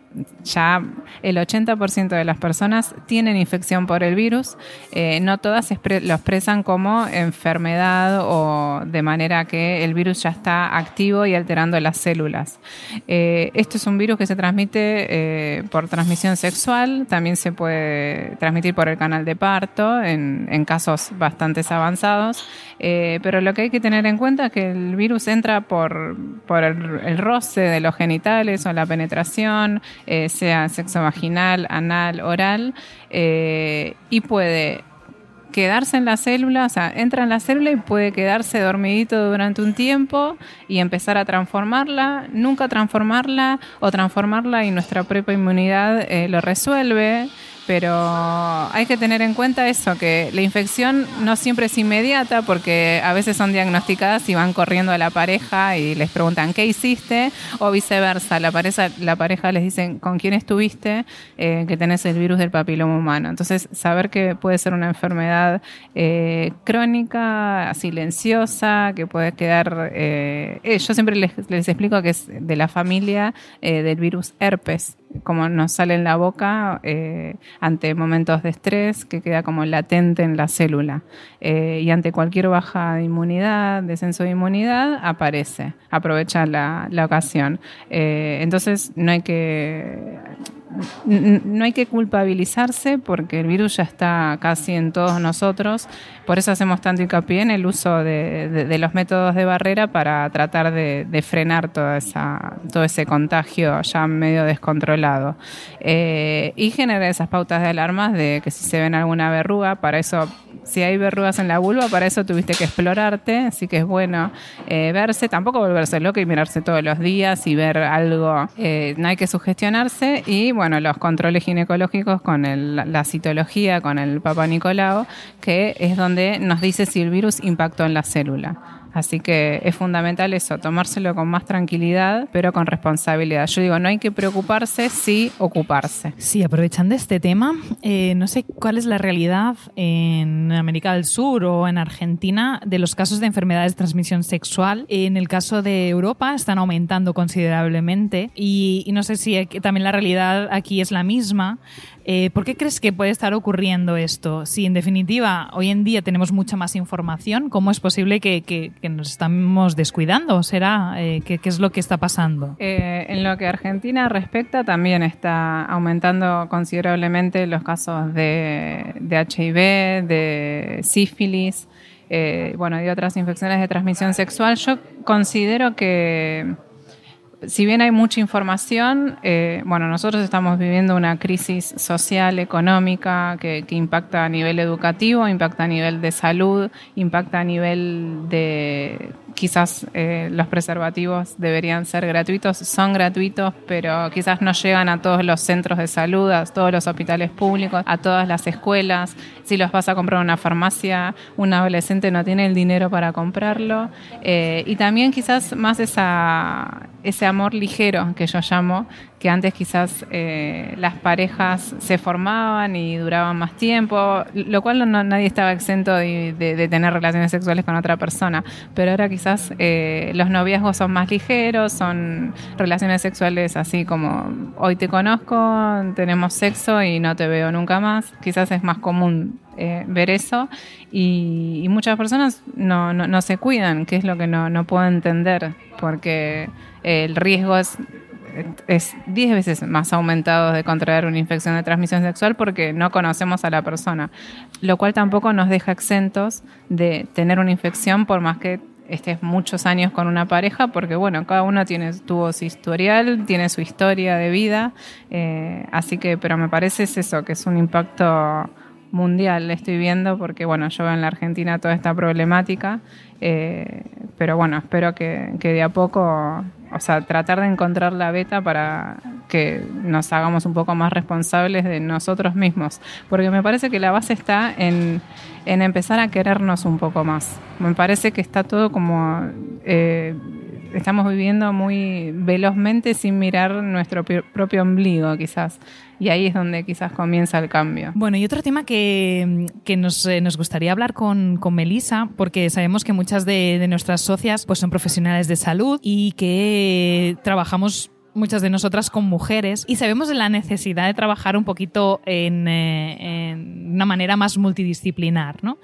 ya el 80% de las personas tienen infección por el virus. Eh, no todas lo expresan como enfermedad o de manera que el virus ya está activo y alterando las células. Eh, esto es un virus que se transmite eh, por transmisión sexual, también se puede transmitir por el canal de parto en, casos bastante avanzados, pero lo que hay que tener en cuenta es que el virus entra por el roce de los genitales o la penetración, eh, sea sexo vaginal, anal, oral, eh, y puede quedarse en la célula, o sea, entra en la célula y puede quedarse dormidito durante un tiempo y empezar a transformarla, nunca transformarla o transformarla y nuestra propia inmunidad eh, lo resuelve pero hay que tener en cuenta eso, que la infección no siempre es inmediata porque a veces son diagnosticadas y van corriendo a la pareja y les preguntan qué hiciste o viceversa, la pareja, la pareja les dicen con quién estuviste eh, que tenés el virus del papiloma humano. Entonces, saber que puede ser una enfermedad eh, crónica, silenciosa, que puede quedar... Eh, yo siempre les, les, explico que es de la familia del virus herpes como nos sale en la boca eh, ante momentos de estrés que queda como latente en la célula. Eh, y ante cualquier baja de inmunidad, descenso de inmunidad, aparece, aprovecha la, ocasión. Eh, entonces no hay que no hay que culpabilizarse porque el virus ya está casi en todos nosotros. Por eso hacemos tanto hincapié en el uso de, los métodos de barrera para tratar de, frenar toda esa, todo ese contagio ya medio descontrolado. Eh, y generar esas pautas de alarmas de que si se ven alguna verruga, para eso, si hay verrugas en la vulva, para eso tuviste que explorarte. Así que es bueno eh, verse, tampoco volverse loco y mirarse todos los días y ver algo. Eh, no hay que sugestionarse y bueno, los controles ginecológicos con la citología, con el Papa Nicolau, que es donde nos dice si el virus impactó en la célula. Así que es fundamental eso, tomárselo con más tranquilidad, pero con responsabilidad. Yo digo, no hay que preocuparse, sí ocuparse. Sí, aprovechando este tema, eh, no sé cuál es la realidad en América del Sur o en Argentina de los casos de enfermedades de transmisión sexual. En el caso de Europa están aumentando considerablemente y, y no sé si también la realidad aquí es la misma. Eh, ¿Por qué crees que puede estar ocurriendo esto? Si en definitiva hoy en día tenemos mucha más información, ¿cómo es posible que, nos estamos descuidando? ¿Será? Eh, ¿qué, es lo que está pasando? Eh, en lo que Argentina respecta, también está aumentando considerablemente los casos de, de HIV, de sífilis, bueno, y otras infecciones de transmisión sexual. Yo considero que si bien hay mucha información, eh, bueno, nosotros estamos viviendo una crisis social, económica, que, impacta a nivel educativo, impacta a nivel de salud, impacta a nivel de quizás eh, los preservativos deberían ser gratuitos, son gratuitos, pero quizás no llegan a todos los centros de salud, a todos los hospitales públicos, a todas las escuelas. Si los vas a comprar en una farmacia, un adolescente no tiene el dinero para comprarlo. Eh, y también quizás más esa, ese amor ligero que yo llamo, que antes quizás eh, las parejas se formaban y duraban más tiempo, lo cual no, nadie estaba exento de, tener relaciones sexuales con otra persona, pero ahora quizás eh, los noviazgos son más ligeros, son relaciones sexuales así como hoy te conozco, tenemos sexo y no te veo nunca más, quizás es más común eh, ver eso. Y, muchas personas no, se cuidan, que es lo que no puedo entender, porque el riesgo es es 10 veces más aumentado de contraer una infección de transmisión sexual porque no conocemos a la persona, lo cual tampoco nos deja exentos de tener una infección por más que estés muchos años con una pareja, porque bueno, cada uno tiene, tuvo su historial, tiene su historia de vida, eh, así que, pero me parece es eso, que es un impacto mundial, estoy viendo, porque bueno, yo veo en la Argentina toda esta problemática, eh, pero bueno, espero que, que de a poco o sea, tratar de encontrar la beta para que nos hagamos un poco más responsables de nosotros mismos. Porque me parece que la base está en, empezar a querernos un poco más. Me parece que está todo como... Eh, estamos viviendo muy velozmente sin mirar nuestro propio ombligo, quizás. Y ahí es donde quizás comienza el cambio. Bueno, y otro tema que, nos, eh, nos, gustaría hablar con, con Melisa, porque sabemos que muchas de, nuestras socias pues, son profesionales de salud y que trabajamos muchas de nosotras con mujeres y sabemos de la necesidad de trabajar un poquito en, eh, una manera más multidisciplinar. ¿no?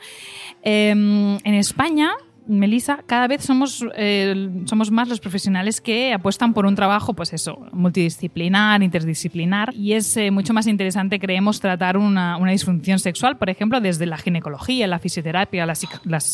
Em, en España Melissa, cada vez somos, eh, somos más los profesionales que apuestan por un trabajo, pues eso, multidisciplinar, interdisciplinar, y es eh, mucho más interesante, creemos, tratar una, una, disfunción sexual, por ejemplo, desde la ginecología, la fisioterapia, la,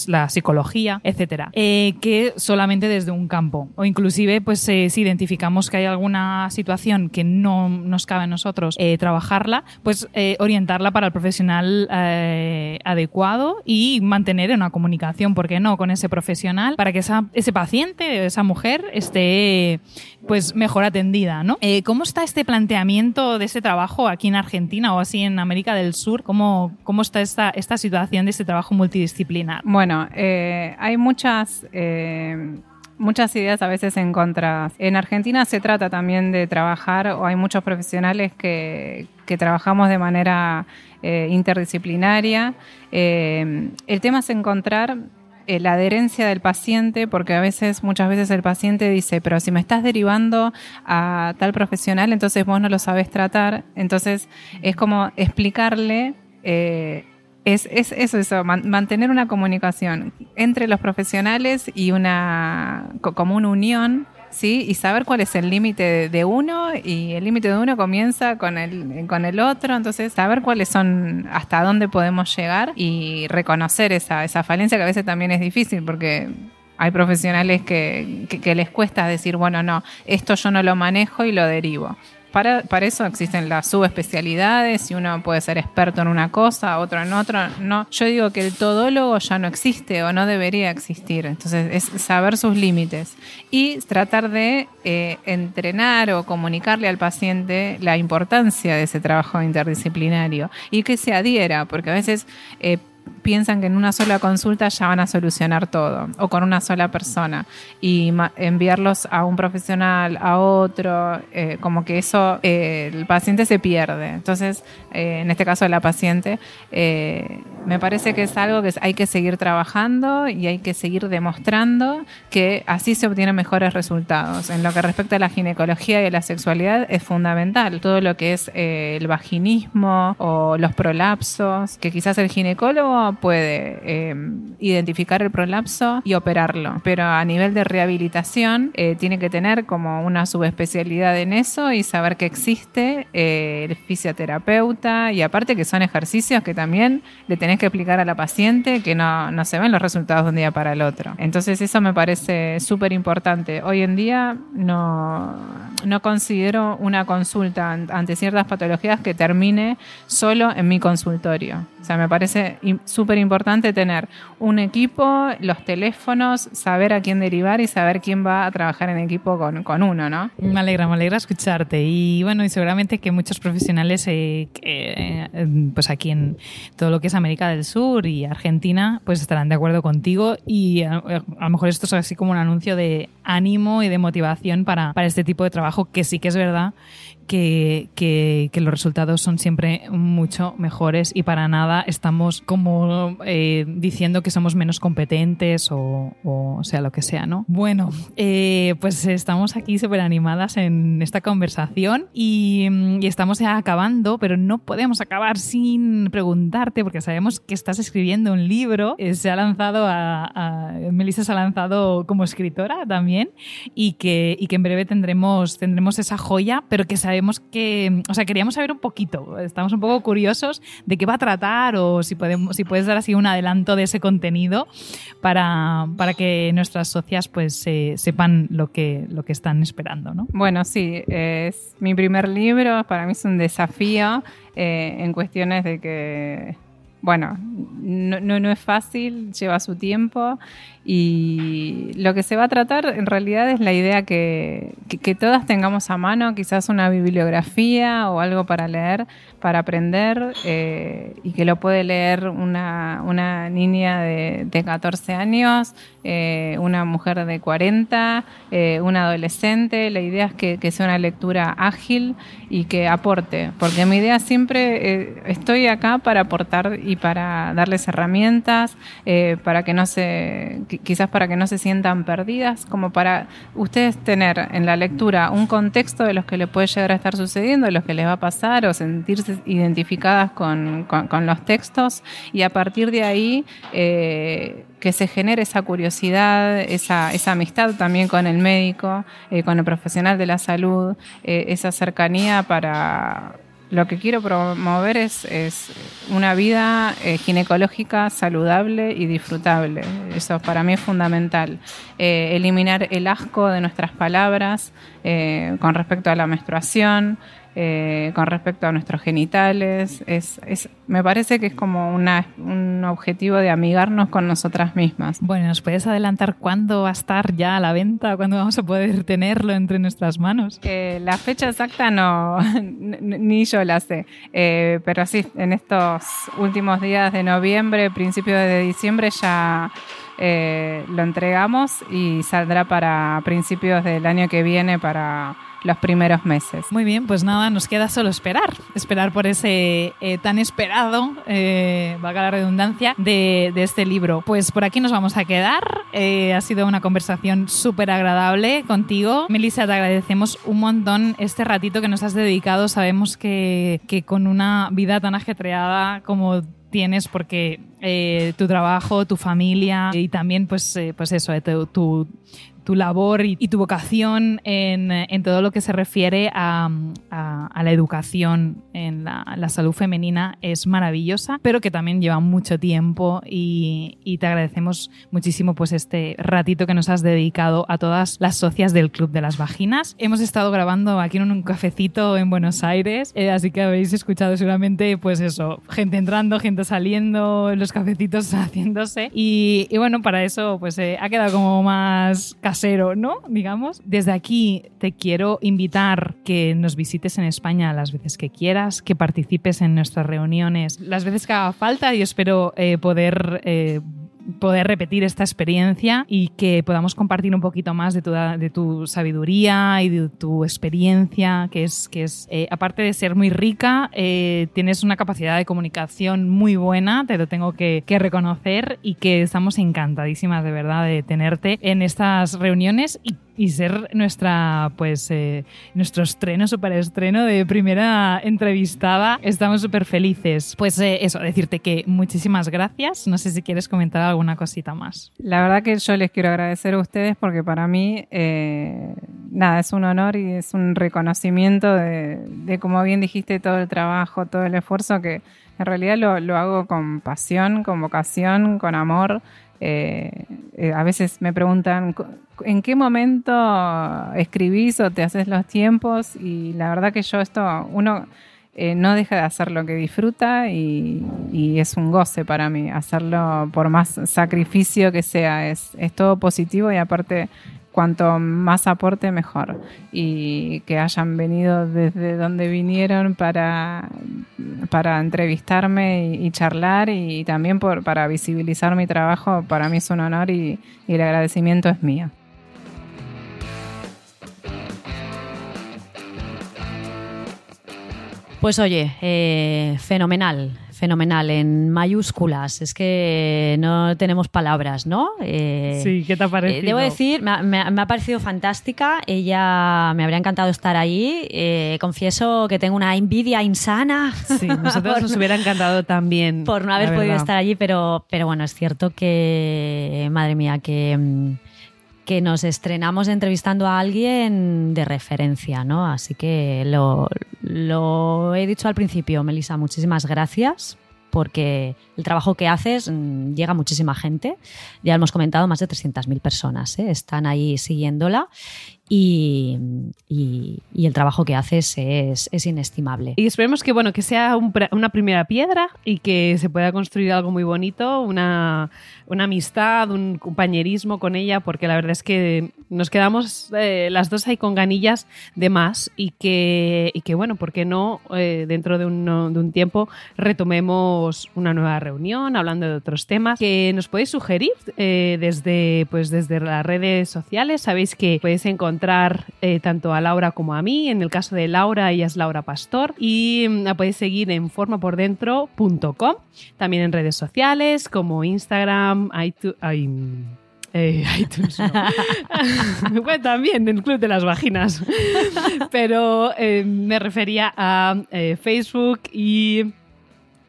la, psicología, etcétera, eh, que solamente desde un campo. O inclusive, pues si identificamos que hay alguna situación que no nos cabe a nosotros trabajarla, pues orientarla para el profesional adecuado y mantener una comunicación, ¿por qué no? Con ese profesional para que esa, ese paciente, esa mujer, esté pues mejor atendida, ¿no? Eh, ¿Cómo está este planteamiento de ese trabajo aquí en Argentina o así en América del Sur? ¿Cómo, cómo está esta, esta situación de este trabajo multidisciplinar? Bueno, eh, hay muchas... Eh, muchas ideas a veces en contra. En Argentina se trata también de trabajar, o hay muchos profesionales que, que trabajamos de manera interdisciplinaria. el tema es encontrar eh, la adherencia del paciente, porque a veces, muchas veces el paciente dice, pero si me estás derivando a tal profesional, entonces vos no lo sabes tratar. Entonces es como explicarle, eh, es, es, eso, eso mantener una comunicación entre los profesionales y una, como una unión ¿sí? Y saber cuál es el límite de uno y el límite de uno comienza con el, con el otro, entonces saber cuáles son, hasta dónde podemos llegar y reconocer esa, esa falencia que a veces también es difícil porque hay profesionales que, que, les cuesta decir, bueno, no, esto yo no lo manejo y lo derivo. Para, eso existen las subespecialidades y uno puede ser experto en una cosa, otro en otra. No, yo digo que el todólogo ya no existe o no debería existir. Entonces es saber sus límites y tratar de eh, entrenar o comunicarle al paciente la importancia de ese trabajo interdisciplinario y que se adhiera, porque a veces eh, piensan que en una sola consulta ya van a solucionar todo o con una sola persona y enviarlos a un profesional, a otro, eh, como que eso eh, el paciente se pierde. Entonces, eh, en este caso la paciente, me parece que es algo que hay que seguir trabajando y hay que seguir demostrando que así se obtienen mejores resultados. En lo que respecta a la ginecología y a la sexualidad es fundamental. Todo lo que es el vaginismo o los prolapsos, que quizás el ginecólogo puede eh, identificar el prolapso y operarlo, pero a nivel de rehabilitación eh, tiene que tener como una subespecialidad en eso y saber que existe eh, el fisioterapeuta y aparte que son ejercicios que también le tenés que explicar a la paciente que no, no se ven los resultados de un día para el otro. Entonces eso me parece súper importante. Hoy en día no, no considero una consulta ante ciertas patologías que termine solo en mi consultorio. O sea, me parece súper importante tener un equipo, los teléfonos, saber a quién derivar y saber quién va a trabajar en equipo con, con uno, ¿no? Me alegra, me alegra escucharte. Y bueno, y seguramente que muchos profesionales, eh, eh, pues aquí en todo lo que es América del Sur y Argentina, pues estarán de acuerdo contigo. Y a, a lo mejor esto es así como un anuncio de ánimo y de motivación para, para este tipo de trabajo, que sí que es verdad que, que, que, los resultados son siempre mucho mejores y para nada estamos como eh, diciendo que somos menos competentes o, o, sea lo que sea, ¿no? Bueno, eh, pues estamos aquí súper animadas en esta conversación y, y, estamos ya acabando, pero no podemos acabar sin preguntarte porque sabemos que estás escribiendo un libro, eh, se ha lanzado a, a Melissa se ha lanzado como escritora también y que, y que en breve tendremos, tendremos esa joya, pero que sabemos que, o sea, queríamos saber un poquito, estamos un poco curiosos de qué va a tratar o si, podemos, si puedes dar así un adelanto de ese contenido para, para que nuestras socias pues sepan lo que, lo que están esperando, ¿no? Bueno, sí, es mi primer libro, para mí es un desafío eh, en cuestiones de que bueno, no, no, no, es fácil, lleva su tiempo y lo que se va a tratar en realidad es la idea que, que, todas tengamos a mano quizás una bibliografía o algo para leer, para aprender eh, y que lo puede leer una, una niña de, de, 14 años, eh, una mujer de 40, eh, un adolescente. La idea es que, que, sea una lectura ágil y que aporte, porque mi idea siempre eh, estoy acá para aportar y para darles herramientas, para que no se quizás para que no se sientan perdidas, como para ustedes tener en la lectura un contexto de los que les puede llegar a estar sucediendo, de los que les va a pasar o sentirse identificadas con, con, con los textos y a partir de ahí eh, que se genere esa curiosidad, esa, esa amistad también con el médico, eh, con el profesional de la salud, eh, esa cercanía para lo que quiero promover es, es una vida eh, ginecológica saludable y disfrutable. Eso para mí es fundamental. Eh, eliminar el asco de nuestras palabras eh, con respecto a la menstruación, eh, con respecto a nuestros genitales. Es, es, me parece que es como una, un objetivo de amigarnos con nosotras mismas. Bueno, ¿nos puedes adelantar cuándo va a estar ya a la venta? ¿Cuándo vamos a poder tenerlo entre nuestras manos? Eh, la fecha exacta no, ni yo la sé. Eh, pero sí, en estos últimos días de noviembre, principios de diciembre ya... Lo entregamos y saldrá para principios del año que viene para los primeros meses. Muy bien, pues nada, nos queda solo esperar, esperar por ese eh, tan esperado, eh, la redundancia, de, este libro. Pues por aquí nos vamos a quedar. Eh, ha sido una conversación súper agradable contigo. Melissa, te agradecemos un montón este ratito que nos has dedicado. Sabemos que, que con una vida tan ajetreada como tienes porque eh, tu trabajo, tu familia y también pues, pues eso, tu, tu labor y, y, tu vocación en, en, todo lo que se refiere a, a, a la educación en la, la, salud femenina es maravillosa, pero que también lleva mucho tiempo y, y, te agradecemos muchísimo pues este ratito que nos has dedicado a todas las socias del Club de las Vaginas. Hemos estado grabando aquí en un cafecito en Buenos Aires, eh, así que habéis escuchado seguramente pues eso, gente entrando, gente saliendo, los cafecitos haciéndose y, y bueno, para eso pues eh, ha quedado como más ¿no? Digamos. Desde aquí te quiero invitar que nos visites en España las veces que quieras, que participes en nuestras reuniones las veces que haga falta y espero eh, poder eh, poder repetir esta experiencia y que podamos compartir un poquito más de tu, de tu sabiduría y de tu experiencia, que es, que es eh, aparte de ser muy rica, eh, tienes una capacidad de comunicación muy buena, te lo tengo que, reconocer y que estamos encantadísimas de verdad de tenerte en estas reuniones y ser nuestra, pues, eh, nuestro estreno, super estreno de primera entrevistada. Estamos súper felices. Pues eh, eso, decirte que muchísimas gracias. No sé si quieres comentar alguna cosita más. La verdad que yo les quiero agradecer a ustedes porque para mí, eh, nada, es un honor y es un reconocimiento de, de, como bien dijiste, todo el trabajo, todo el esfuerzo que en realidad lo, lo hago con pasión, con vocación, con amor. Eh, eh, a veces me preguntan, ¿en qué momento escribís o te haces los tiempos? Y la verdad que yo esto, uno eh, no deja de hacer lo que disfruta y, es un goce para mí hacerlo por más sacrificio que sea. Es todo positivo y aparte cuanto más aporte mejor y que hayan venido desde donde vinieron para, para entrevistarme y, charlar y, también por, para visibilizar mi trabajo, para mí es un honor y, y el agradecimiento es mío. Pues oye, eh, fenomenal, fenomenal, en mayúsculas. Es que no tenemos palabras, ¿no? Eh, sí, ¿qué te ha parecido? Eh, debo decir, me, ha parecido fantástica. Ella me habría encantado estar ahí. Eh, confieso que tengo una envidia insana. Sí, nosotros por, nos hubiera encantado también. Por no haber podido estar allí, pero, pero bueno, es cierto que, madre mía, que que nos estrenamos entrevistando a alguien de referencia, ¿no? Así que lo, he dicho al principio, Melissa, muchísimas gracias porque el trabajo que haces mmm, llega a muchísima gente. Ya hemos comentado, más de 300.000 personas ¿eh? están ahí siguiéndola y, y, y, el trabajo que haces es, es, inestimable. Y esperemos que, bueno, que sea un, una primera piedra y que se pueda construir algo muy bonito, una, una, amistad, un compañerismo con ella, porque la verdad es que nos quedamos eh, las dos ahí con ganillas de más y que, y que bueno, ¿por qué no eh, dentro de un, de un tiempo retomemos una nueva reunión hablando de otros temas que nos podéis sugerir eh, desde, pues, desde las redes sociales? Sabéis que podéis encontrar eh, tanto a Laura como a mí. En el caso de Laura, ella es Laura Pastor. Y mm, la podéis seguir en formapordentro.com. También en redes sociales como Instagram, iTunes. Eh, iTunes bueno, también en el Club de las Vaginas. Pero eh, me refería a Facebook y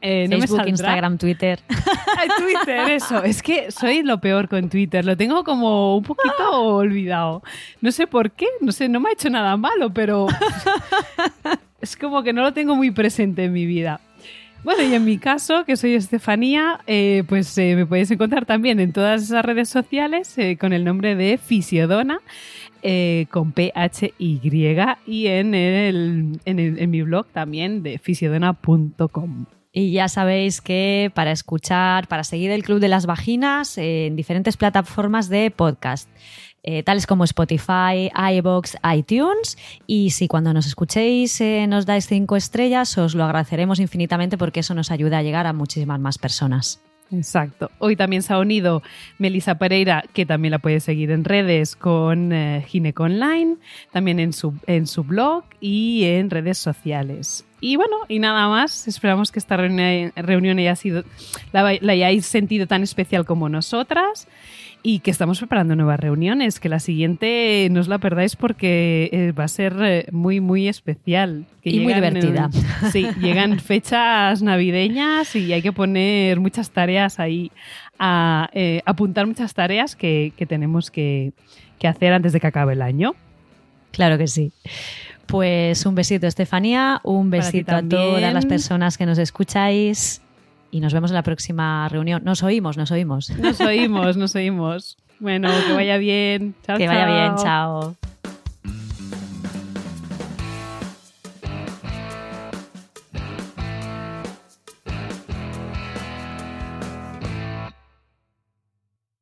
eh, no Facebook, Instagram, Twitter. Ay, Twitter, eso. Es que soy lo peor con Twitter. Lo tengo como un poquito olvidado. No sé por qué, no sé, no me ha hecho nada malo, pero es como que no lo tengo muy presente en mi vida. Bueno, y en mi caso, que soy Estefanía, eh, pues eh, me podéis encontrar también en todas esas redes sociales eh, con el nombre de Fisiodona. Con PHY y en, el, en, el, en mi blog también de fisiodona.com. Y ya sabéis que para escuchar, para seguir el Club de las Vaginas eh, en diferentes plataformas de podcast. Eh, tales como Spotify, iBox, iTunes. Y si cuando nos escuchéis eh, nos dais cinco estrellas, os lo agradeceremos infinitamente porque eso nos ayuda a llegar a muchísimas más personas. Exacto. Hoy también se ha unido Melissa Pereira, que también la puedes seguir en redes con Gineco Online, también en su, en su blog y en redes sociales. Y bueno, y nada más, esperamos que esta reunión, reunión haya sido, la, la hayáis sentido tan especial como nosotras y que estamos preparando nuevas reuniones, que la siguiente no os la perdáis porque eh, va a ser muy, muy especial. Que y muy divertida. En, sí, llegan fechas navideñas y hay que poner muchas tareas ahí, a eh, apuntar muchas tareas que, que tenemos que, que hacer antes de que acabe el año. Claro que sí. Pues un besito, Estefanía, un besito a todas las personas que nos escucháis y nos vemos en la próxima reunión. Nos oímos, nos oímos. Nos oímos, nos oímos. Bueno, que vaya bien. Chao, que chao. vaya bien, chao.